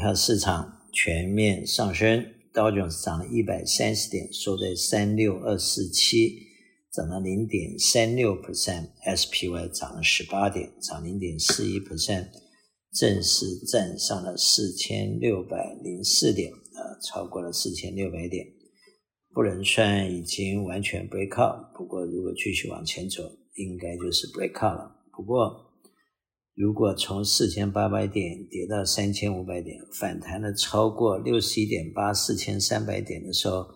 票市场全面上升，道琼斯涨了一百三十点，收在三六二四七，涨了零点三六 percent；SPY 涨了十八点，涨零点四一 percent，正式站上了四千六百零四点，啊，超过了四千六百点，不能算已经完全 break out，不过如果继续往前走，应该就是 break out 了。不过，如果从四千八百点跌到三千五百点，反弹了超过六十一点八四千三百点的时候，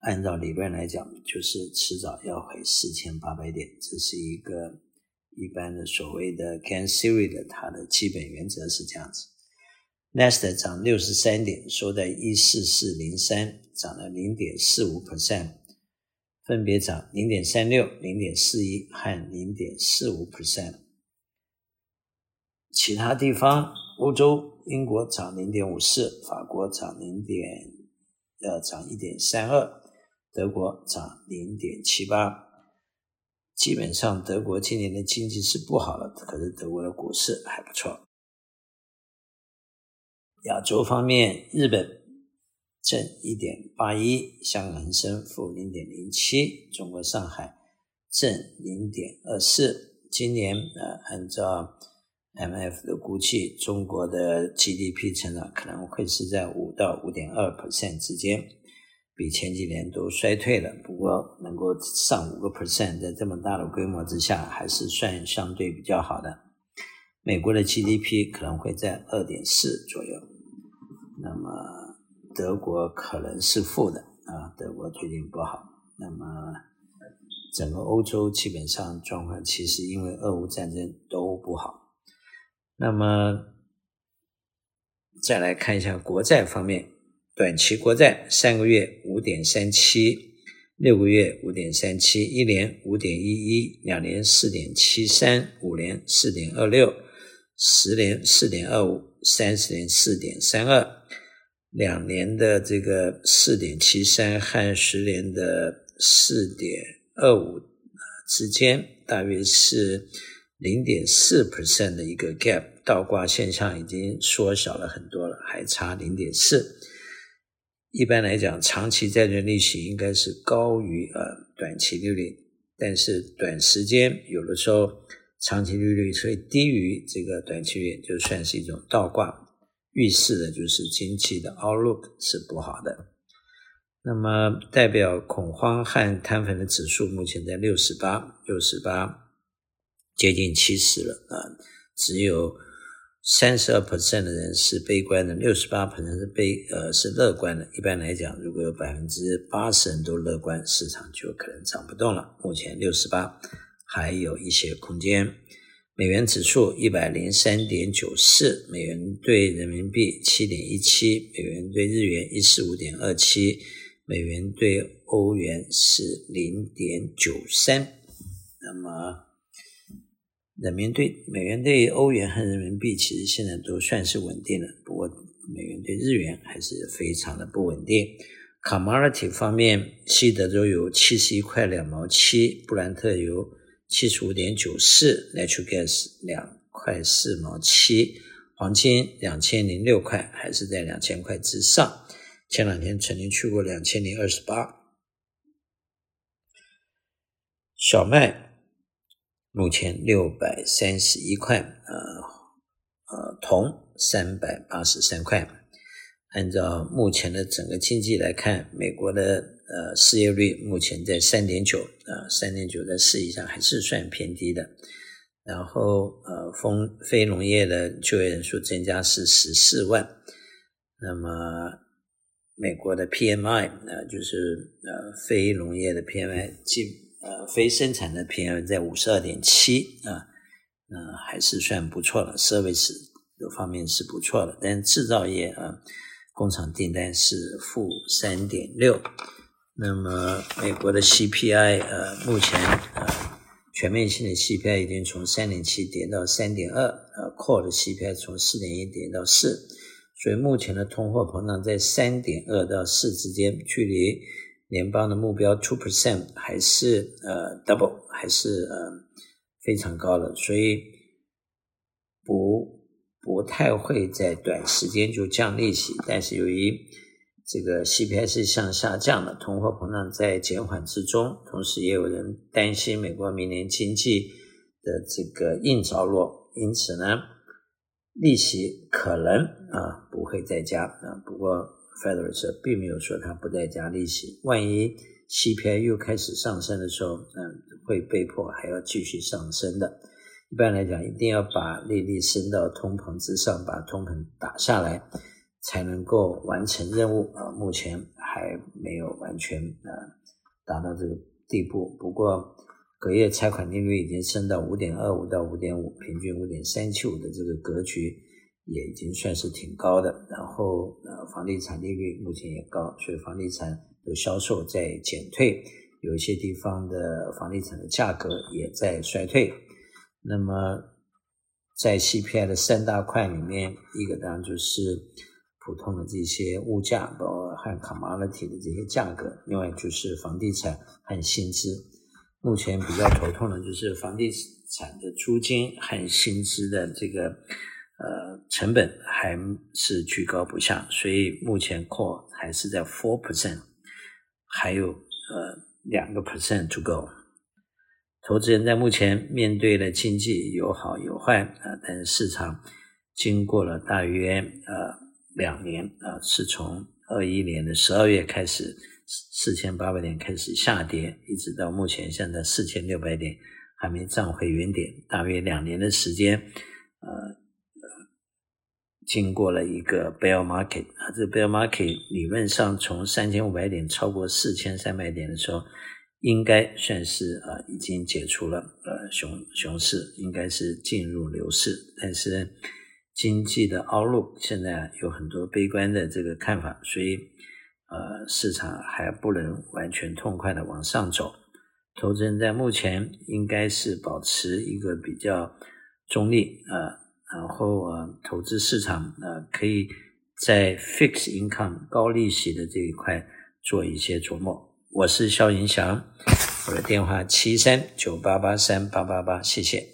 按照理论来讲，就是迟早要回四千八百点。这是一个一般的所谓的 Game Theory 的它的基本原则是这样子。Nasdaq 涨六十三点，收在一四四零三，涨了零点四五 percent，分别涨零点三六、零点四一和零点四五 percent。其他地方，欧洲，英国涨零点五四，法国涨零点，呃，涨一点三二，德国涨零点七八。基本上，德国今年的经济是不好了，可是德国的股市还不错。亚洲方面，日本正一点八一，香港恒生负零点零七，中国上海正零点二四。今年，呃，按照 MF 的估计，中国的 GDP 成长可能会是在五到五点二 percent 之间，比前几年都衰退了。不过能够上五个 percent，在这么大的规模之下，还是算相对比较好的。美国的 GDP 可能会在二点四左右，那么德国可能是负的啊，德国最近不好。那么整个欧洲基本上状况其实因为俄乌战争都不好。那么，再来看一下国债方面，短期国债三个月五点三七，六个月五点三七，一年五点一一，两年四点七三，五年四点二六，十年四点二五，三十年四点三二，两年的这个四点七三和十年的四点二五之间，大约是。零点四 percent 的一个 gap 倒挂现象已经缩小了很多了，还差零点四。一般来讲，长期债券利息应该是高于呃短期利率，但是短时间有的时候长期利率会低于这个短期利率，就算是一种倒挂，预示的就是经济的 outlook 是不好的。那么代表恐慌和贪粉的指数目前在六十八，六十八。接近七十了啊，只有三十二 percent 的人是悲观的，六十八 percent 是悲呃是乐观的。一般来讲，如果有百分之八十人都乐观，市场就可能涨不动了。目前六十八还有一些空间。美元指数一百零三点九四，美元兑人民币七点一七，美元兑日元一四五点二七，美元兑欧元是零点九三。那么。人民币、美元兑欧元和人民币其实现在都算是稳定了，不过美元兑日元还是非常的不稳定。Commodity 方面，西德州油七十一块两毛七，布兰特油七十五点九四，Natural Gas 两块四毛七，黄金两千零六块，还是在两千块之上。前两天曾经去过两千零二十八。小麦。目前六百三十一块，呃呃，铜三百八十三块。按照目前的整个经济来看，美国的呃失业率目前在三点九，啊，三点九在世界上还是算偏低的。然后呃，非非农业的就业人数增加是十四万。那么美国的 PMI，呃，就是呃非农业的 PMI 基。呃，非生产的 PM 在五十二点七啊，呃，还是算不错的，service 方面是不错的，但制造业啊，工厂订单是负三点六。那么美国的 CPI 呃，目前呃，全面性的 CPI 已经从三点七跌到三点二，呃，core 的 CPI 从四点一跌到四，所以目前的通货膨胀在三点二到四之间，距离。联邦的目标 two percent 还是呃 double 还是呃非常高的，所以不不太会在短时间就降利息，但是由于这个 CPI 是向下降的，通货膨胀在减缓之中，同时也有人担心美国明年经济的这个硬着陆，因此呢，利息可能啊不会再加啊。不过 Federal Reserve 并没有说它不再加利息，万一 CPI 又开始上升的时候，嗯，会被迫还要继续上升的。一般来讲，一定要把利率升到通膨之上，把通膨打下来。才能够完成任务啊！目前还没有完全啊达到这个地步。不过隔夜拆款利率已经升到五点二五到五点五，平均五点三七五的这个格局也已经算是挺高的。然后呃，房地产利率目前也高，所以房地产的销售在减退，有一些地方的房地产的价格也在衰退。那么在 CPI 的三大块里面，一个当然就是。普通的这些物价，包括和 commodity 的这些价格，另外就是房地产和薪资。目前比较头痛的就是房地产的租金和薪资的这个呃成本还是居高不下，所以目前 core 还是在 four percent，还有呃两个 percent to go。投资人在目前面对的经济有好有坏啊、但是市场经过了大约呃。两年啊，是从二一年的十二月开始，四千八百点开始下跌，一直到目前现在四千六百点，还没涨回原点。大约两年的时间，呃，经过了一个 bear market 啊，这个 bear market 理论上从三千五百点超过四千三百点的时候，应该算是啊已经解除了呃熊熊市，应该是进入牛市，但是。经济的 outlook 现在有很多悲观的这个看法，所以呃市场还不能完全痛快的往上走。投资人在目前应该是保持一个比较中立啊、呃，然后呃投资市场呃可以在 fixed income 高利息的这一块做一些琢磨。我是肖云祥，我的电话七三九八八三八八八，谢谢。